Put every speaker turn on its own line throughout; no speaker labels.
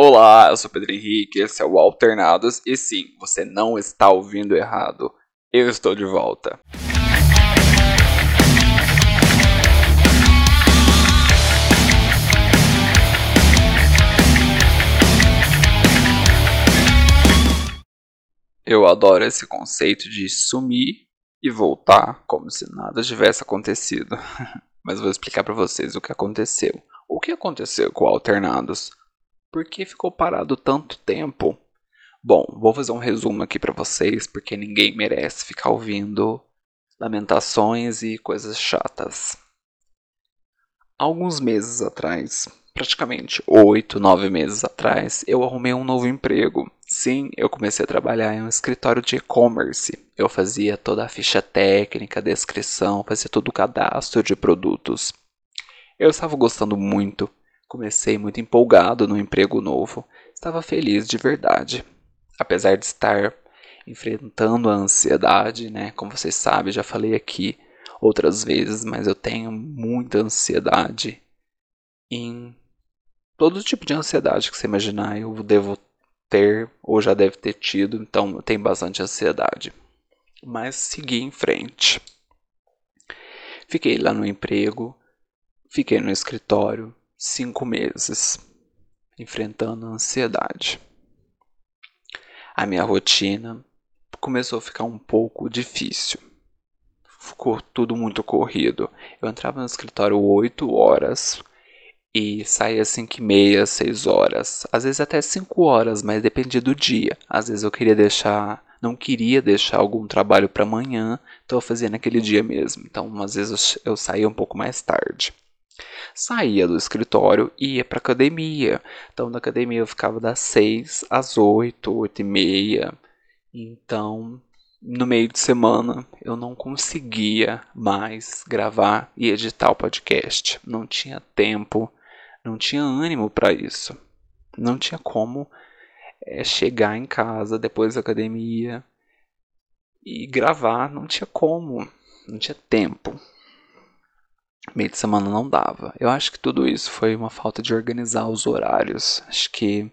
Olá, eu sou Pedro Henrique, esse é o Alternados e sim, você não está ouvindo errado. Eu estou de volta. Eu adoro esse conceito de sumir e voltar como se nada tivesse acontecido. Mas vou explicar para vocês o que aconteceu. O que aconteceu com o Alternados? Por que ficou parado tanto tempo? Bom, vou fazer um resumo aqui para vocês, porque ninguém merece ficar ouvindo lamentações e coisas chatas. Alguns meses atrás, praticamente oito, nove meses atrás, eu arrumei um novo emprego. Sim, eu comecei a trabalhar em um escritório de e-commerce. Eu fazia toda a ficha técnica, descrição, fazia todo o cadastro de produtos. Eu estava gostando muito, comecei muito empolgado no emprego novo, estava feliz de verdade. Apesar de estar enfrentando a ansiedade, né? Como vocês sabem, já falei aqui outras vezes, mas eu tenho muita ansiedade em todo tipo de ansiedade que você imaginar, eu devo ter ou já deve ter tido, então eu tenho bastante ansiedade. Mas segui em frente. Fiquei lá no emprego, Fiquei no escritório cinco meses, enfrentando a ansiedade. A minha rotina começou a ficar um pouco difícil. Ficou tudo muito corrido. Eu entrava no escritório 8 horas e saía 5 e meia, 6 horas. Às vezes até 5 horas, mas dependia do dia. Às vezes eu queria deixar, não queria deixar algum trabalho para amanhã, então eu fazia naquele dia mesmo. Então às vezes eu saía um pouco mais tarde saía do escritório e ia para academia. Então, na academia eu ficava das 6 às 8, 8 e meia. Então, no meio de semana, eu não conseguia mais gravar e editar o podcast. Não tinha tempo, não tinha ânimo para isso. Não tinha como é, chegar em casa depois da academia e gravar. Não tinha como, não tinha tempo meio de semana não dava. Eu acho que tudo isso foi uma falta de organizar os horários. Acho que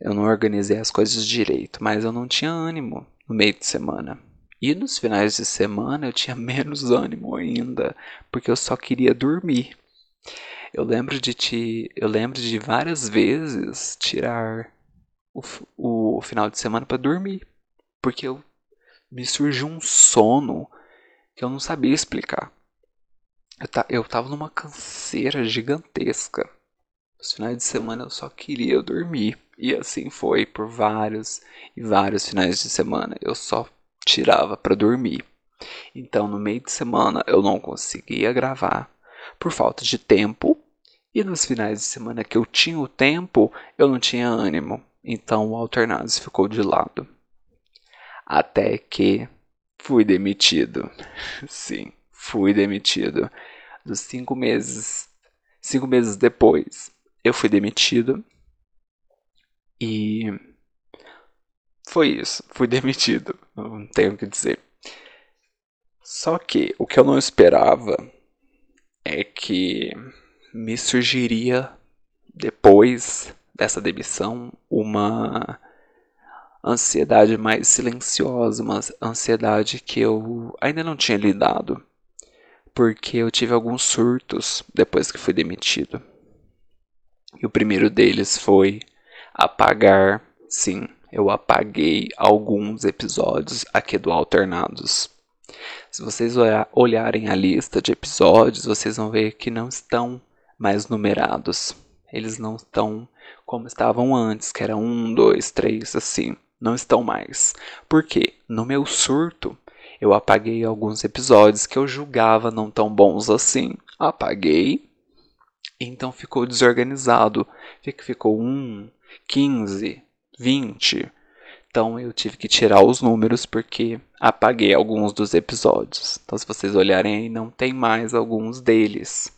eu não organizei as coisas direito, mas eu não tinha ânimo no meio de semana. E nos finais de semana eu tinha menos ânimo ainda, porque eu só queria dormir. Eu lembro de te, eu lembro de várias vezes tirar o, o final de semana para dormir, porque eu me surgiu um sono que eu não sabia explicar. Eu, ta, eu tava numa canseira gigantesca. Os finais de semana eu só queria dormir. E assim foi por vários e vários finais de semana. Eu só tirava para dormir. Então, no meio de semana eu não conseguia gravar por falta de tempo. E nos finais de semana que eu tinha o tempo, eu não tinha ânimo. Então, o Alternados ficou de lado. Até que fui demitido. Sim, fui demitido. Dos cinco meses, cinco meses depois, eu fui demitido. E foi isso, fui demitido, não tenho o que dizer. Só que o que eu não esperava é que me surgiria depois dessa demissão uma ansiedade mais silenciosa, uma ansiedade que eu ainda não tinha lidado porque eu tive alguns surtos depois que fui demitido. E o primeiro deles foi apagar, sim, eu apaguei alguns episódios aqui do Alternados. Se vocês olharem a lista de episódios, vocês vão ver que não estão mais numerados. Eles não estão como estavam antes, que era um, dois, três, assim. Não estão mais. Por quê? No meu surto, eu apaguei alguns episódios que eu julgava não tão bons assim. Apaguei. Então ficou desorganizado. Ficou 1, 15, 20. Então eu tive que tirar os números porque apaguei alguns dos episódios. Então se vocês olharem aí, não tem mais alguns deles.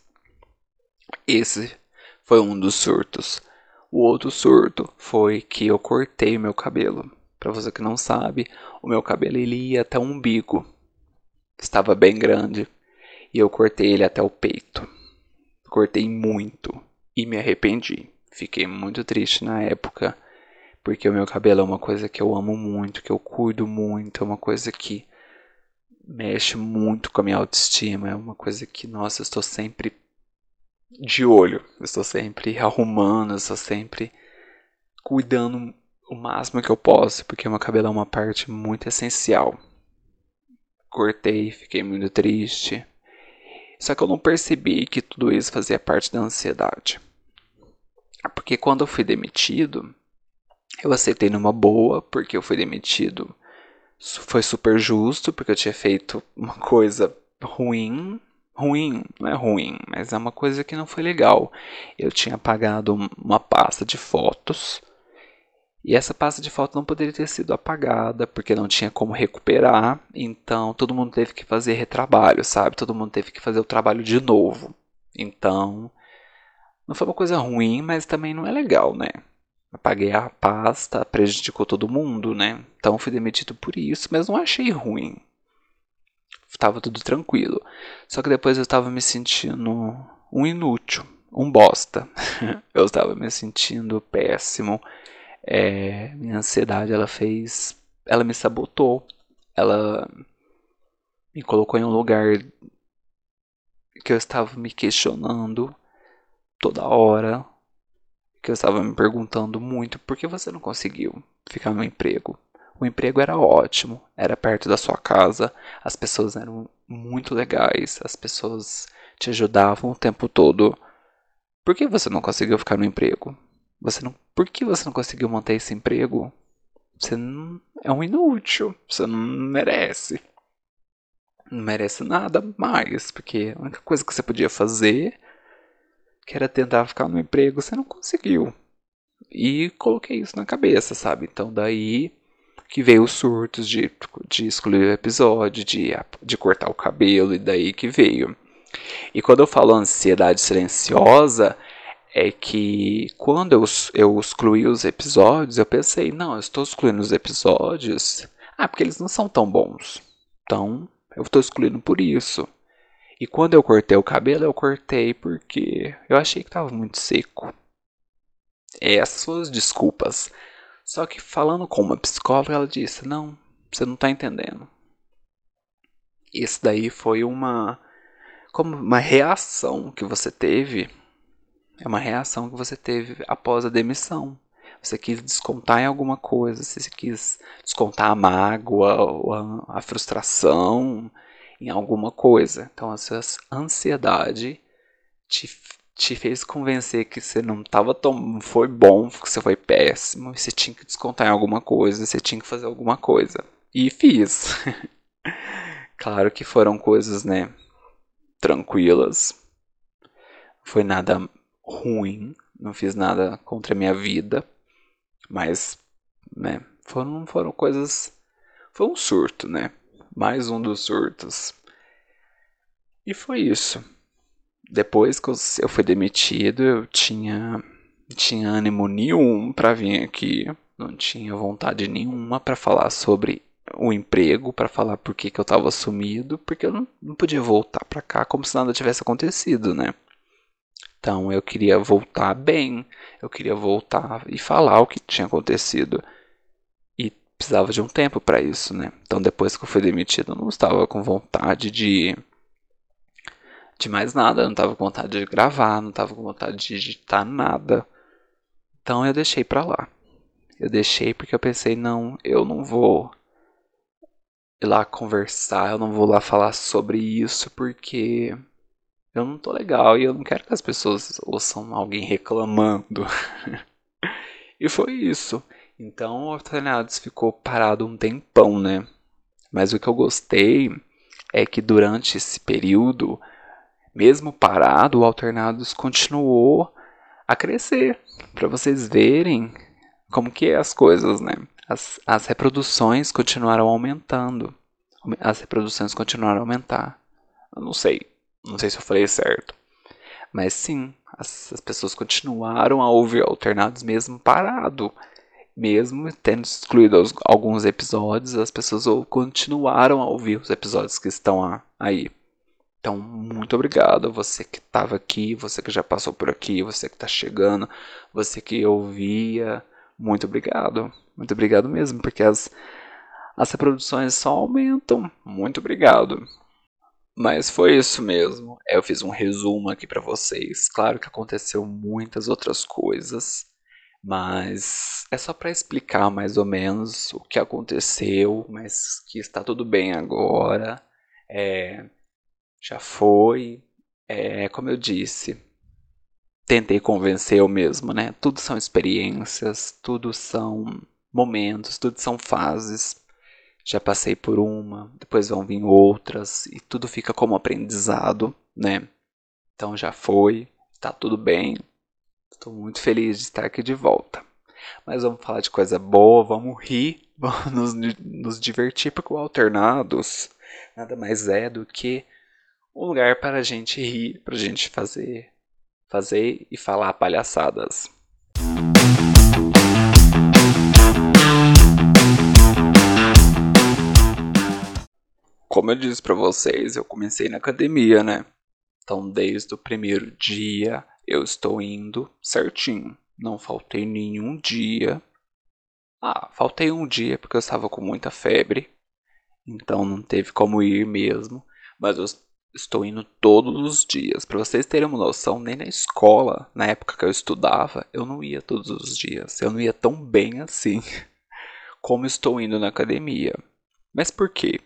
Esse foi um dos surtos. O outro surto foi que eu cortei meu cabelo. Para você que não sabe, o meu cabelo ele ia até o umbigo. Estava bem grande e eu cortei ele até o peito. Cortei muito e me arrependi. Fiquei muito triste na época, porque o meu cabelo é uma coisa que eu amo muito, que eu cuido muito, é uma coisa que mexe muito com a minha autoestima, é uma coisa que, nossa, eu estou sempre de olho, eu estou sempre arrumando, eu estou sempre cuidando o máximo que eu posso, porque meu cabelo é uma parte muito essencial. Cortei, fiquei muito triste. Só que eu não percebi que tudo isso fazia parte da ansiedade. Porque quando eu fui demitido, eu aceitei numa boa, porque eu fui demitido. Foi super justo, porque eu tinha feito uma coisa ruim. Ruim, não é ruim, mas é uma coisa que não foi legal. Eu tinha apagado uma pasta de fotos. E essa pasta de fotos não poderia ter sido apagada, porque não tinha como recuperar. Então todo mundo teve que fazer retrabalho, sabe? Todo mundo teve que fazer o trabalho de novo. Então não foi uma coisa ruim, mas também não é legal, né? Apaguei a pasta, prejudicou todo mundo, né? Então fui demitido por isso, mas não achei ruim. Tava tudo tranquilo. Só que depois eu estava me sentindo um inútil, um bosta. eu estava me sentindo péssimo. É, minha ansiedade, ela fez. Ela me sabotou. Ela me colocou em um lugar que eu estava me questionando toda hora que eu estava me perguntando muito por que você não conseguiu ficar no emprego. O emprego era ótimo, era perto da sua casa, as pessoas eram muito legais, as pessoas te ajudavam o tempo todo. Por que você não conseguiu ficar no emprego? Você não, por que você não conseguiu manter esse emprego? Você não, é um inútil, você não merece. Não merece nada mais, porque a única coisa que você podia fazer que era tentar ficar no emprego, você não conseguiu. E coloquei isso na cabeça, sabe? Então daí que veio os surtos de, de excluir o episódio, de, de cortar o cabelo, e daí que veio. E quando eu falo ansiedade silenciosa, é que quando eu, eu excluí os episódios, eu pensei, não, eu estou excluindo os episódios. Ah, porque eles não são tão bons. Então, eu estou excluindo por isso. E quando eu cortei o cabelo, eu cortei porque eu achei que estava muito seco. Essas foram as desculpas. Só que falando com uma psicóloga, ela disse: Não, você não está entendendo. Isso daí foi uma. Como uma reação que você teve. É uma reação que você teve após a demissão. Você quis descontar em alguma coisa, você quis descontar a mágoa, a, a frustração, em alguma coisa. Então, a sua ansiedade te, te fez convencer que você não estava tão. foi bom, que você foi péssimo, você tinha que descontar em alguma coisa, você tinha que fazer alguma coisa. E fiz. claro que foram coisas, né? Tranquilas. Foi nada ruim, não fiz nada contra a minha vida, mas, né? Foram, foram coisas. Foi um surto, né? mais um dos surtos. E foi isso. Depois que eu fui demitido, eu tinha tinha ânimo nenhum para vir aqui, não tinha vontade nenhuma para falar sobre o emprego, para falar por que, que eu estava sumido, porque eu não, não podia voltar para cá como se nada tivesse acontecido, né? Então eu queria voltar bem, eu queria voltar e falar o que tinha acontecido precisava de um tempo para isso, né? Então depois que eu fui demitido, eu não estava com vontade de de mais nada, eu não estava com vontade de gravar, não estava com vontade de digitar nada. Então eu deixei para lá. Eu deixei porque eu pensei, não, eu não vou ir lá conversar, eu não vou lá falar sobre isso porque eu não tô legal e eu não quero que as pessoas ouçam alguém reclamando. e foi isso. Então o Alternados ficou parado um tempão, né? Mas o que eu gostei é que durante esse período, mesmo parado, o Alternados continuou a crescer. Para vocês verem como que é as coisas, né? As, as reproduções continuaram aumentando. As reproduções continuaram a aumentar. Eu não sei. Não sei se eu falei certo. Mas sim, as, as pessoas continuaram a ouvir alternados mesmo parado mesmo tendo excluído os, alguns episódios, as pessoas continuaram a ouvir os episódios que estão aí. Então, muito obrigado você que estava aqui, você que já passou por aqui, você que está chegando, você que ouvia. Muito obrigado. Muito obrigado mesmo, porque as, as reproduções só aumentam. Muito obrigado. Mas foi isso mesmo. Eu fiz um resumo aqui para vocês. Claro que aconteceu muitas outras coisas, mas é só para explicar mais ou menos o que aconteceu, mas que está tudo bem agora. É, já foi. É, como eu disse, tentei convencer eu mesmo, né? Tudo são experiências, tudo são momentos, tudo são fases. Já passei por uma, depois vão vir outras e tudo fica como aprendizado, né? Então já foi, tá tudo bem. Estou muito feliz de estar aqui de volta. Mas vamos falar de coisa boa, vamos rir, vamos nos, nos divertir, porque o Alternados nada mais é do que um lugar para a gente rir, para a gente fazer, fazer e falar palhaçadas. Como eu disse para vocês, eu comecei na academia, né? Então, desde o primeiro dia, eu estou indo certinho. Não faltei nenhum dia. Ah, faltei um dia porque eu estava com muita febre. Então não teve como ir mesmo. Mas eu estou indo todos os dias. Para vocês terem uma noção, nem na escola, na época que eu estudava, eu não ia todos os dias. Eu não ia tão bem assim como estou indo na academia. Mas por quê?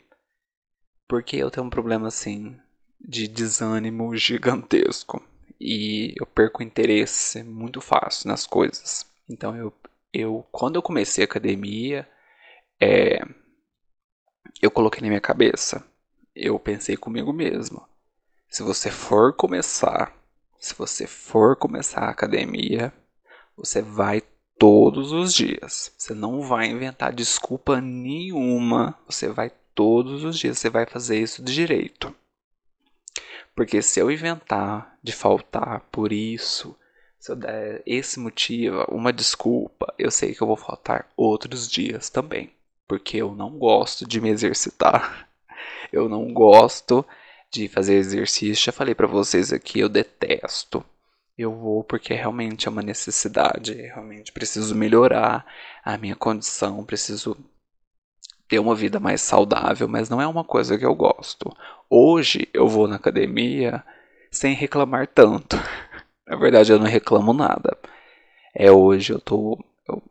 Porque eu tenho um problema assim de desânimo gigantesco e eu perco interesse muito fácil nas coisas. Então eu, eu quando eu comecei a academia, é, eu coloquei na minha cabeça eu pensei comigo mesmo. Se você for começar, se você for começar a academia, você vai todos os dias. Você não vai inventar desculpa nenhuma. Você vai todos os dias. Você vai fazer isso de direito. Porque se eu inventar de faltar por isso, se eu der esse motivo, uma desculpa, eu sei que eu vou faltar outros dias também. Porque eu não gosto de me exercitar. Eu não gosto de fazer exercício. Já falei para vocês aqui, eu detesto. Eu vou porque realmente é uma necessidade. Realmente preciso melhorar a minha condição, preciso ter uma vida mais saudável, mas não é uma coisa que eu gosto. Hoje eu vou na academia sem reclamar tanto. Na verdade, eu não reclamo nada. É hoje eu tô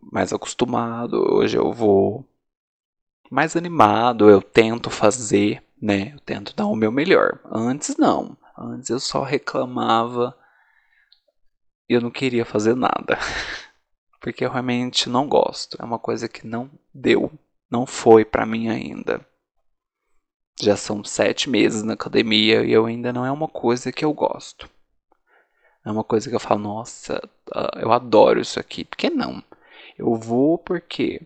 mais acostumado, hoje eu vou mais animado, eu tento fazer né? Eu tento dar o meu melhor. Antes não. Antes eu só reclamava e eu não queria fazer nada. Porque eu realmente não gosto. É uma coisa que não deu. Não foi para mim ainda. Já são sete meses na academia e eu ainda não é uma coisa que eu gosto. É uma coisa que eu falo, nossa, ah, eu adoro isso aqui. Por que não? Eu vou porque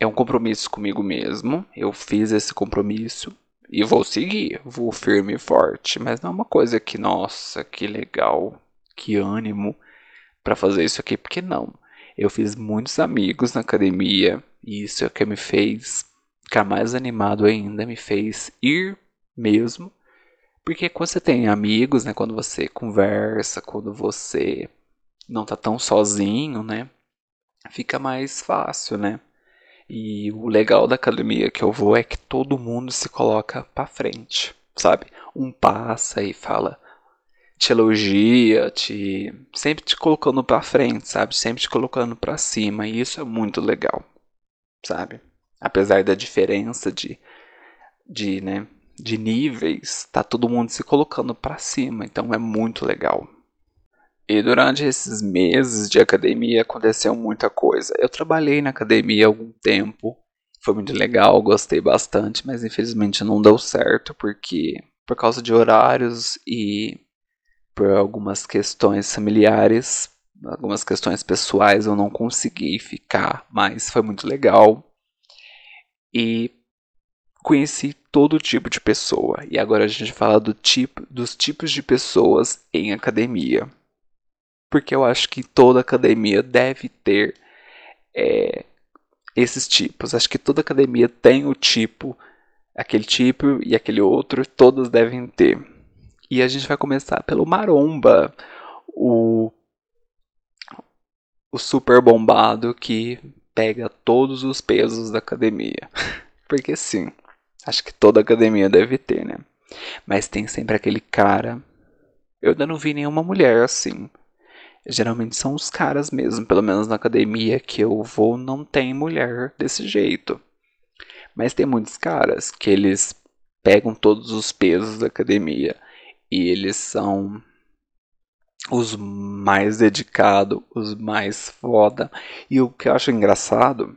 é um compromisso comigo mesmo. Eu fiz esse compromisso e vou seguir, vou firme e forte, mas não é uma coisa que, nossa, que legal, que ânimo para fazer isso aqui, porque não. Eu fiz muitos amigos na academia e isso é o que me fez ficar mais animado ainda, me fez ir mesmo. Porque quando você tem amigos, né, quando você conversa, quando você não tá tão sozinho, né, fica mais fácil, né? E o legal da academia que eu vou é que todo mundo se coloca para frente, sabe? Um passa e fala, te elogia, te sempre te colocando para frente, sabe? Sempre te colocando para cima, e isso é muito legal, sabe? Apesar da diferença de de, né, de níveis, tá todo mundo se colocando para cima, então é muito legal. E durante esses meses de academia aconteceu muita coisa. Eu trabalhei na academia algum tempo, foi muito legal, gostei bastante, mas infelizmente não deu certo porque por causa de horários e por algumas questões familiares, algumas questões pessoais, eu não consegui ficar, mas foi muito legal. E conheci todo tipo de pessoa. E agora a gente fala do tipo, dos tipos de pessoas em academia porque eu acho que toda academia deve ter é, esses tipos. Acho que toda academia tem o tipo, aquele tipo e aquele outro, todas devem ter. E a gente vai começar pelo Maromba, o, o super bombado que pega todos os pesos da academia. Porque sim, acho que toda academia deve ter, né? Mas tem sempre aquele cara. Eu ainda não vi nenhuma mulher assim. Geralmente são os caras mesmo, pelo menos na academia que eu vou não tem mulher desse jeito. Mas tem muitos caras que eles pegam todos os pesos da academia e eles são os mais dedicados, os mais foda. E o que eu acho engraçado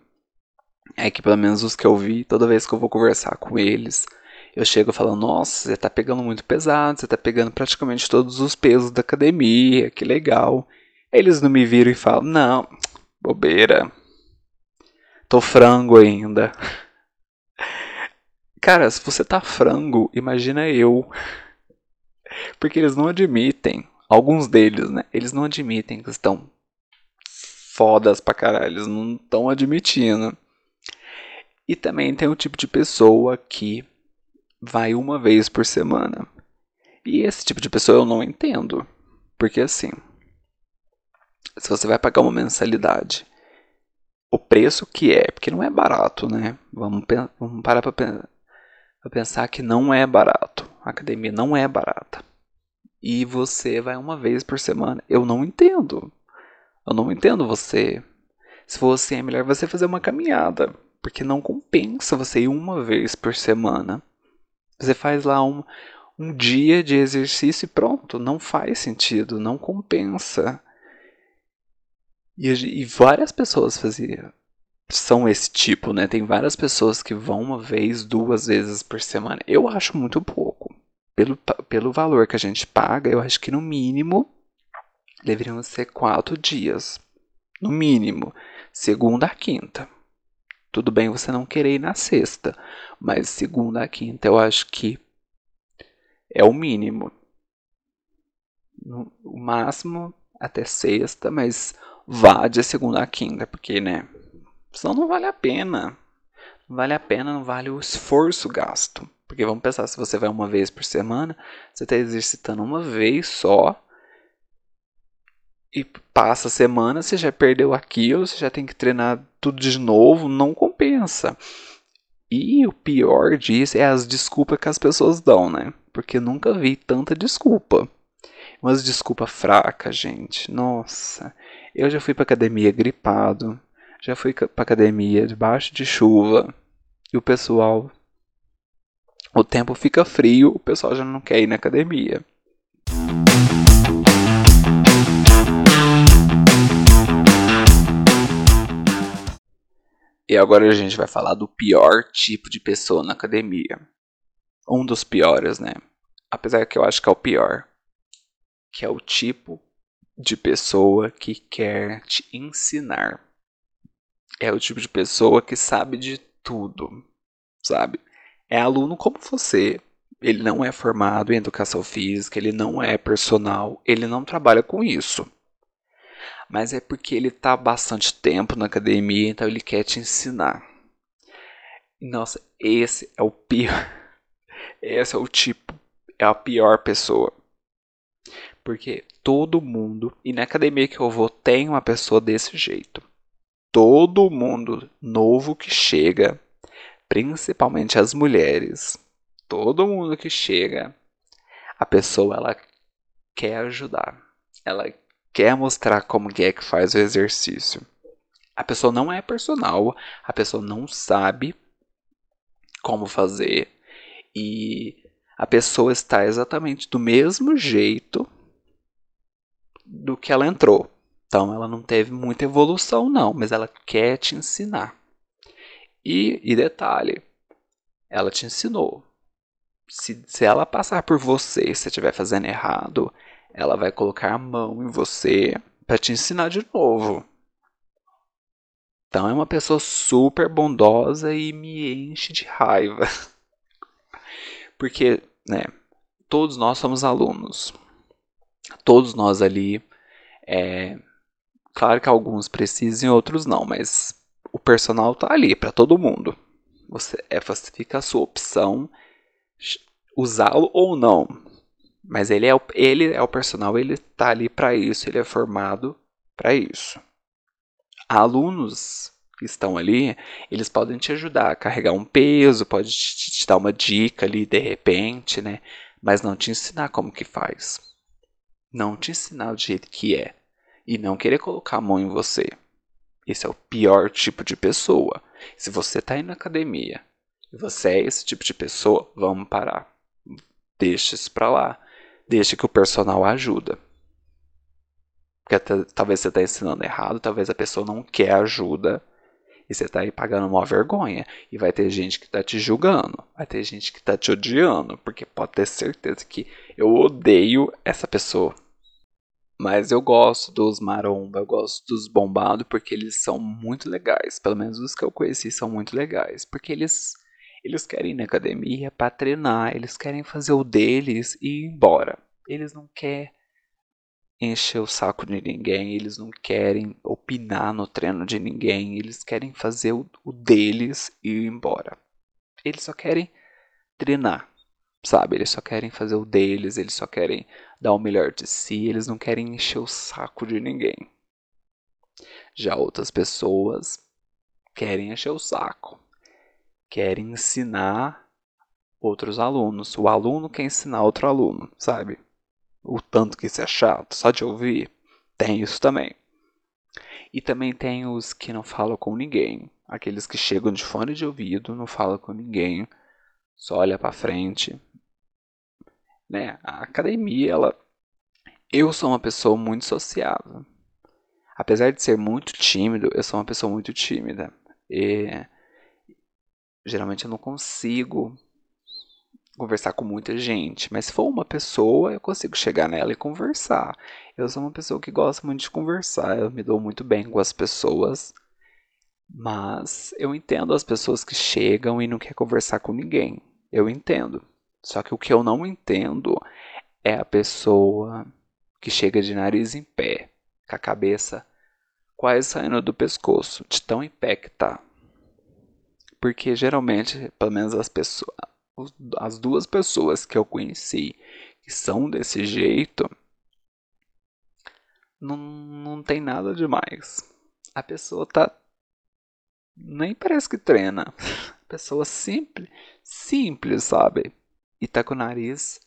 é que, pelo menos os que eu vi, toda vez que eu vou conversar com eles, eu chego falando: Nossa, você tá pegando muito pesado, você tá pegando praticamente todos os pesos da academia, que legal. Eles não me viram e falam: Não, bobeira, tô frango ainda. Cara, se você tá frango, imagina eu. Porque eles não admitem, alguns deles, né? Eles não admitem que estão fodas pra caralho, eles não estão admitindo. E também tem o tipo de pessoa que vai uma vez por semana. E esse tipo de pessoa eu não entendo. Porque assim, se você vai pagar uma mensalidade, o preço que é, porque não é barato, né? Vamos, vamos parar para pensar que não é barato. A academia não é barata. E você vai uma vez por semana. Eu não entendo. Eu não entendo você. Se fosse é melhor você fazer uma caminhada porque não compensa você ir uma vez por semana. Você faz lá um, um dia de exercício e pronto, não faz sentido, não compensa. E, e várias pessoas faziam, são esse tipo, né? Tem várias pessoas que vão uma vez, duas vezes por semana. Eu acho muito pouco. Pelo, pelo valor que a gente paga, eu acho que no mínimo deveriam ser quatro dias. No mínimo. Segunda a quinta. Tudo bem você não querer ir na sexta, mas segunda a quinta eu acho que é o mínimo. O máximo até sexta, mas vá de segunda a quinta, porque, né? Senão não vale a pena. Não vale a pena, não vale o esforço gasto. Porque vamos pensar, se você vai uma vez por semana, você está exercitando uma vez só e passa a semana, você já perdeu aquilo, você já tem que treinar tudo de novo, não compensa. E o pior disso é as desculpas que as pessoas dão, né? Porque nunca vi tanta desculpa. Umas desculpas fracas, gente. Nossa. Eu já fui pra academia gripado. Já fui pra academia debaixo de chuva. E o pessoal. O tempo fica frio, o pessoal já não quer ir na academia. E agora a gente vai falar do pior tipo de pessoa na academia. Um dos piores, né? Apesar que eu acho que é o pior. Que é o tipo de pessoa que quer te ensinar. É o tipo de pessoa que sabe de tudo, sabe? É aluno como você. Ele não é formado em educação física, ele não é personal, ele não trabalha com isso mas é porque ele está bastante tempo na academia, então ele quer te ensinar. Nossa, esse é o pior. Esse é o tipo, é a pior pessoa. Porque todo mundo, e na academia que eu vou, tem uma pessoa desse jeito. Todo mundo novo que chega, principalmente as mulheres, todo mundo que chega, a pessoa ela quer ajudar. Ela quer mostrar como é que faz o exercício. A pessoa não é personal, a pessoa não sabe como fazer e a pessoa está exatamente do mesmo jeito do que ela entrou. Então ela não teve muita evolução não, mas ela quer te ensinar. E, e detalhe, ela te ensinou. Se, se ela passar por você e você estiver fazendo errado, ela vai colocar a mão em você para te ensinar de novo. Então é uma pessoa super bondosa e me enche de raiva. Porque, né, todos nós somos alunos. Todos nós ali, é, claro que alguns precisam e outros não, mas o personal tá ali para todo mundo. Você é, fica a sua opção usá-lo ou não. Mas ele é o, ele é o personal, ele tá ali para isso, ele é formado para isso. Alunos que estão ali, eles podem te ajudar a carregar um peso, pode te, te dar uma dica ali de repente, né? Mas não te ensinar como que faz. Não te ensinar do jeito que é. E não querer colocar a mão em você. Esse é o pior tipo de pessoa. Se você está indo na academia e você é esse tipo de pessoa, vamos parar. Deixa isso para lá. Deixa que o personal ajuda. Porque até, talvez você está ensinando errado, talvez a pessoa não quer ajuda. E você está aí pagando uma vergonha. E vai ter gente que está te julgando. Vai ter gente que está te odiando. Porque pode ter certeza que eu odeio essa pessoa. Mas eu gosto dos maromba, eu gosto dos bombados porque eles são muito legais. Pelo menos os que eu conheci são muito legais. Porque eles, eles querem ir na academia para treinar, eles querem fazer o deles e ir embora. Eles não querem encher o saco de ninguém, eles não querem opinar no treino de ninguém, eles querem fazer o, o deles e ir embora. Eles só querem treinar sabe? Eles só querem fazer o deles, eles só querem dar o melhor de si, eles não querem encher o saco de ninguém. Já outras pessoas querem encher o saco, querem ensinar outros alunos. O aluno quer ensinar outro aluno, sabe? O tanto que isso é chato, só de ouvir. Tem isso também. E também tem os que não falam com ninguém. Aqueles que chegam de fone de ouvido, não falam com ninguém, só olha para frente, né? A academia, ela eu sou uma pessoa muito sociável. Apesar de ser muito tímido, eu sou uma pessoa muito tímida. E geralmente eu não consigo conversar com muita gente, mas se for uma pessoa, eu consigo chegar nela e conversar. Eu sou uma pessoa que gosta muito de conversar, eu me dou muito bem com as pessoas, mas eu entendo as pessoas que chegam e não quer conversar com ninguém. Eu entendo. Só que o que eu não entendo é a pessoa que chega de nariz em pé, com a cabeça quase saindo do pescoço, de tão em pé que tá. Porque geralmente, pelo menos as pessoas, as duas pessoas que eu conheci que são desse jeito, não, não tem nada demais. A pessoa tá. Nem parece que treina. Pessoa simples, simples, sabe? E tá com o nariz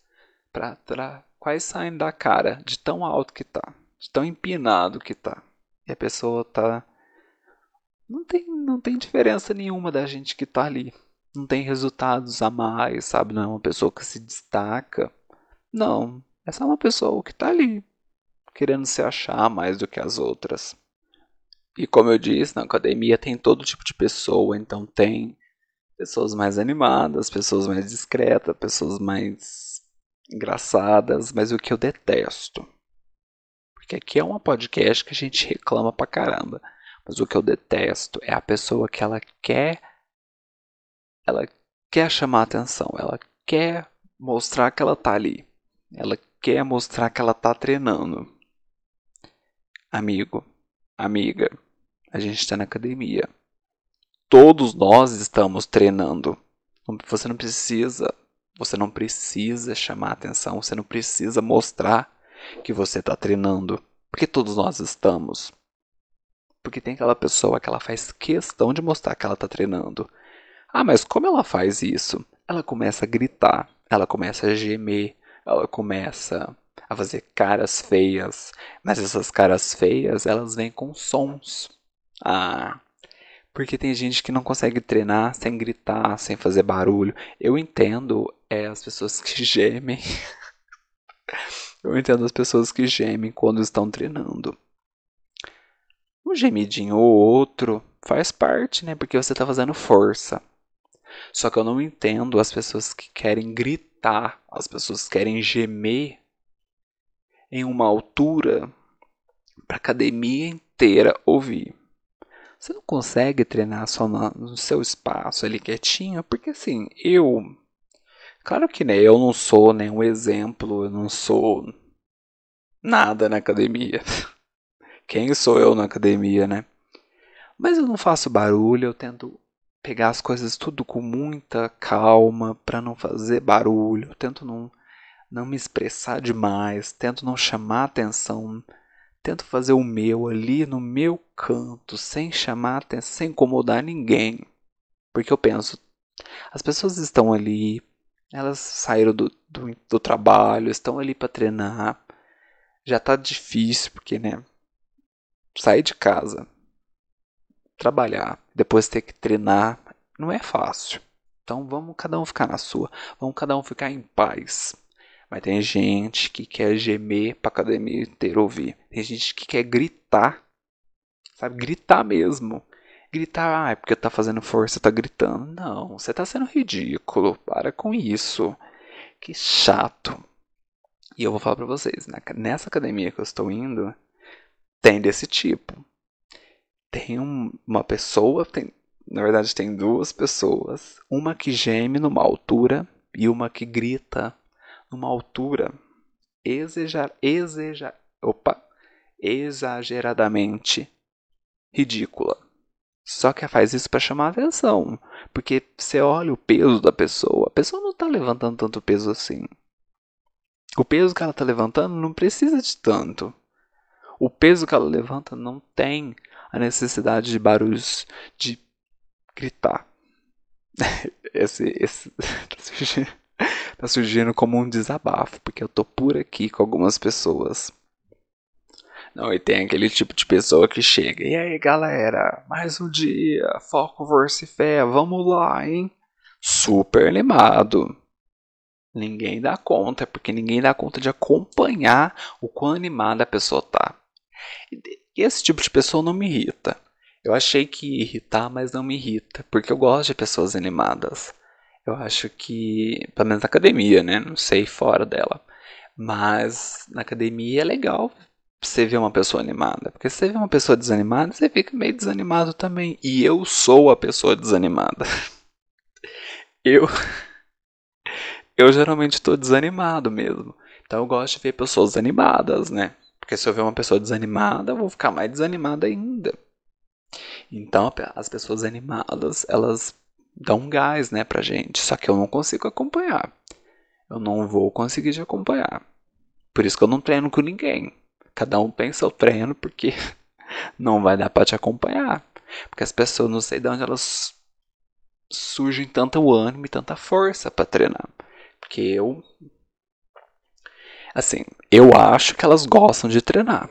pra trás, quase saindo da cara, de tão alto que tá, de tão empinado que tá. E a pessoa tá. Não tem, não tem diferença nenhuma da gente que tá ali. Não tem resultados a mais, sabe? Não é uma pessoa que se destaca. Não, é só uma pessoa que tá ali, querendo se achar mais do que as outras. E como eu disse, na academia tem todo tipo de pessoa, então tem pessoas mais animadas, pessoas mais discretas, pessoas mais engraçadas, mas o que eu detesto. Porque aqui é uma podcast que a gente reclama pra caramba. Mas o que eu detesto é a pessoa que ela quer ela quer chamar atenção, ela quer mostrar que ela tá ali. Ela quer mostrar que ela tá treinando. Amigo, amiga, a gente está na academia todos nós estamos treinando. Você não precisa, você não precisa chamar atenção, você não precisa mostrar que você está treinando, porque todos nós estamos. Porque tem aquela pessoa que ela faz questão de mostrar que ela está treinando. Ah, mas como ela faz isso? Ela começa a gritar, ela começa a gemer, ela começa a fazer caras feias, mas essas caras feias elas vêm com sons. Ah, porque tem gente que não consegue treinar sem gritar, sem fazer barulho. Eu entendo é, as pessoas que gemem. Eu entendo as pessoas que gemem quando estão treinando. Um gemidinho ou outro faz parte, né? Porque você está fazendo força. Só que eu não entendo as pessoas que querem gritar, as pessoas que querem gemer em uma altura para academia inteira ouvir. Você não consegue treinar só no seu espaço ali quietinho, porque assim, eu. Claro que né, eu não sou nenhum exemplo, eu não sou nada na academia. Quem sou eu na academia, né? Mas eu não faço barulho, eu tento pegar as coisas tudo com muita calma para não fazer barulho, eu tento não não me expressar demais, tento não chamar atenção, tento fazer o meu ali no meu canto, sem chamar atenção, sem incomodar ninguém. Porque eu penso, as pessoas estão ali, elas saíram do, do, do trabalho, estão ali para treinar. Já tá difícil, porque, né? Sair de casa, trabalhar, depois ter que treinar, não é fácil. Então vamos cada um ficar na sua, vamos cada um ficar em paz. Mas tem gente que quer gemer pra academia inteira ouvir. Tem gente que quer gritar. Sabe? Gritar mesmo. Gritar, ah, é porque tá fazendo força, tá gritando. Não, você tá sendo ridículo. Para com isso. Que chato. E eu vou falar pra vocês, nessa academia que eu estou indo, tem desse tipo. Tem um, uma pessoa, tem, na verdade tem duas pessoas. Uma que geme numa altura e uma que grita numa altura exager, exager, opa, exageradamente ridícula. Só que faz isso para chamar atenção, porque você olha o peso da pessoa, a pessoa não está levantando tanto peso assim. O peso que ela está levantando não precisa de tanto. O peso que ela levanta não tem a necessidade de barulhos de gritar. Esse, esse tá surgindo como um desabafo, porque eu tô por aqui com algumas pessoas. Não, e tem aquele tipo de pessoa que chega. E aí, galera, mais um dia, foco, força e fé, vamos lá, hein? Super animado. Ninguém dá conta, porque ninguém dá conta de acompanhar o quão animada a pessoa tá. E esse tipo de pessoa não me irrita. Eu achei que ia irritar, mas não me irrita, porque eu gosto de pessoas animadas. Eu acho que, pelo menos na academia, né? Não sei fora dela. Mas na academia é legal você ver uma pessoa animada. Porque se você vê uma pessoa desanimada, você fica meio desanimado também. E eu sou a pessoa desanimada. eu. Eu geralmente estou desanimado mesmo. Então eu gosto de ver pessoas animadas, né? Porque se eu ver uma pessoa desanimada, eu vou ficar mais desanimado ainda. Então as pessoas animadas, elas dá um gás, né, pra gente. Só que eu não consigo acompanhar. Eu não vou conseguir te acompanhar. Por isso que eu não treino com ninguém. Cada um pensa o treino porque não vai dar para te acompanhar. Porque as pessoas não sei de onde elas surgem tanto ânimo e tanta força para treinar. Porque eu assim, eu acho que elas gostam de treinar.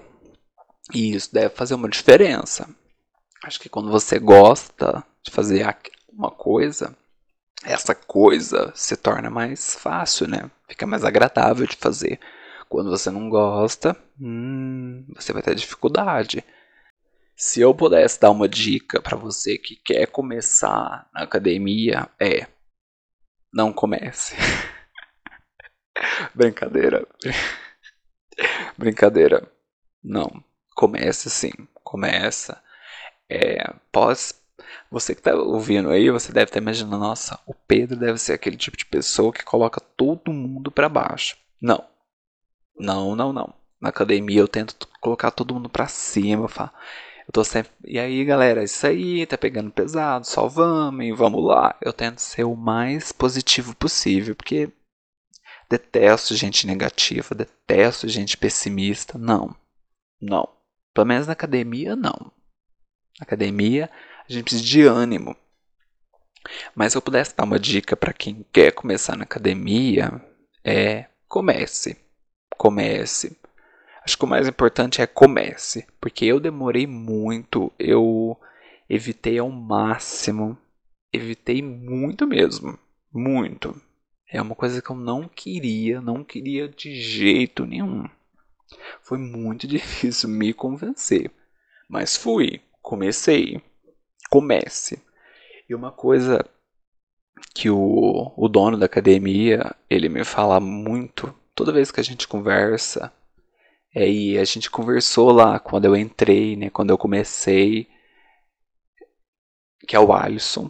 E isso deve fazer uma diferença. Acho que quando você gosta de fazer uma coisa, essa coisa se torna mais fácil, né? Fica mais agradável de fazer. Quando você não gosta, hum, você vai ter dificuldade. Se eu pudesse dar uma dica para você que quer começar na academia, é não comece. Brincadeira. Brincadeira. Não. Comece sim. Começa. É, pós você que está ouvindo aí, você deve estar imaginando, nossa, o Pedro deve ser aquele tipo de pessoa que coloca todo mundo para baixo. Não. Não, não, não. Na academia eu tento colocar todo mundo para cima, eu falo, eu tô sempre, e aí, galera, isso aí, tá pegando pesado, só vamos, vamos lá. Eu tento ser o mais positivo possível, porque detesto gente negativa, detesto gente pessimista, não. Não. Pelo menos na academia, não. Na academia, a gente precisa de ânimo. Mas se eu pudesse dar uma dica para quem quer começar na academia, é comece. Comece. Acho que o mais importante é comece, porque eu demorei muito, eu evitei ao máximo, evitei muito mesmo, muito. É uma coisa que eu não queria, não queria de jeito nenhum. Foi muito difícil me convencer, mas fui, comecei comece. E uma coisa que o, o dono da academia, ele me fala muito, toda vez que a gente conversa, é, e a gente conversou lá quando eu entrei, né, quando eu comecei, que é o Alisson,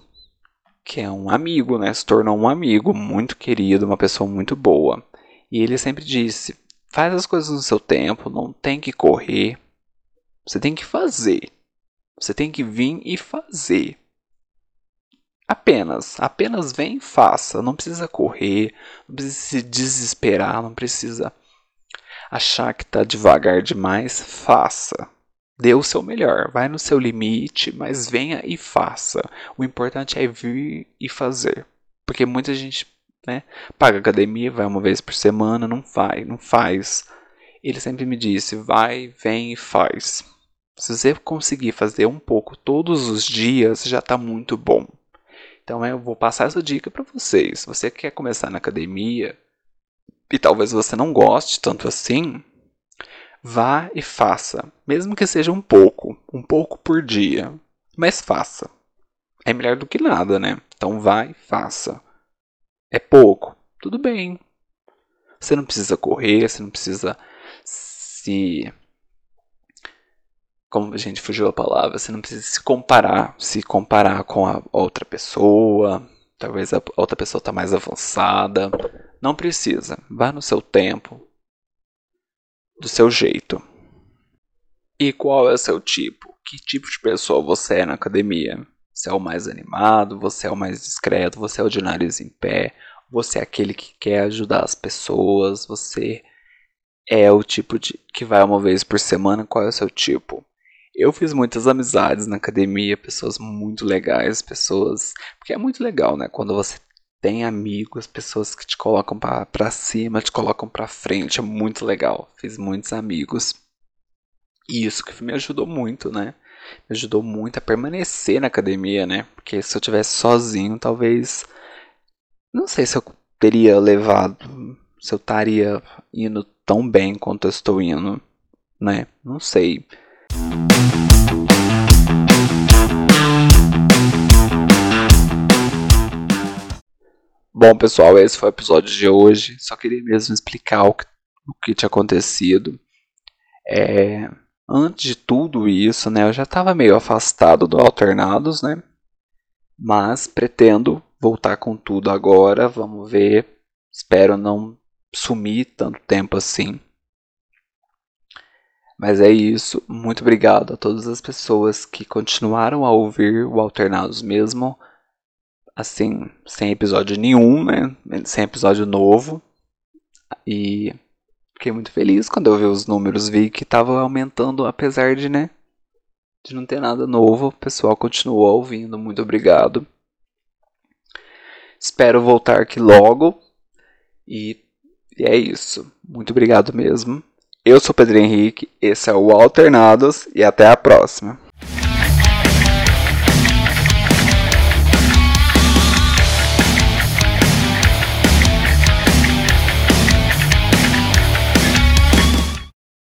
que é um amigo, né, se tornou um amigo muito querido, uma pessoa muito boa. E ele sempre disse: faz as coisas no seu tempo, não tem que correr, você tem que fazer. Você tem que vir e fazer. Apenas, apenas vem e faça. Não precisa correr, não precisa se desesperar, não precisa achar que está devagar demais. Faça. Dê o seu melhor, vai no seu limite, mas venha e faça. O importante é vir e fazer. Porque muita gente né, paga academia, vai uma vez por semana, não vai, não faz. Ele sempre me disse: vai, vem e faz. Se você conseguir fazer um pouco todos os dias, já está muito bom. Então eu vou passar essa dica para vocês. Você quer começar na academia e talvez você não goste tanto assim, vá e faça, mesmo que seja um pouco, um pouco por dia, mas faça. É melhor do que nada, né? Então vá e faça. É pouco, tudo bem. Você não precisa correr, você não precisa se como a gente fugiu a palavra, você não precisa se comparar, se comparar com a outra pessoa, talvez a outra pessoa está mais avançada. Não precisa, vá no seu tempo, do seu jeito. E qual é o seu tipo? Que tipo de pessoa você é na academia? Você é o mais animado, você é o mais discreto, você é o de nariz em pé, você é aquele que quer ajudar as pessoas, você é o tipo de que vai uma vez por semana, qual é o seu tipo? Eu fiz muitas amizades na academia, pessoas muito legais, pessoas. Porque é muito legal, né? Quando você tem amigos, pessoas que te colocam para cima, te colocam para frente, é muito legal. Fiz muitos amigos. E isso que me ajudou muito, né? Me ajudou muito a permanecer na academia, né? Porque se eu tivesse sozinho, talvez. Não sei se eu teria levado. Se eu estaria indo tão bem quanto eu estou indo, né? Não sei. Bom, pessoal, esse foi o episódio de hoje. Só queria mesmo explicar o que, o que tinha acontecido. É, antes de tudo isso, né, eu já estava meio afastado do Alternados, né? Mas pretendo voltar com tudo agora. Vamos ver. Espero não sumir tanto tempo assim. Mas é isso. Muito obrigado a todas as pessoas que continuaram a ouvir o Alternados mesmo assim, sem episódio nenhum, né? Sem episódio novo. E fiquei muito feliz quando eu vi os números, vi que tava aumentando, apesar de, né? De não ter nada novo. O pessoal continuou ouvindo, muito obrigado. Espero voltar aqui logo. E, e é isso. Muito obrigado mesmo. Eu sou Pedro Henrique, esse é o Alternados e até a próxima.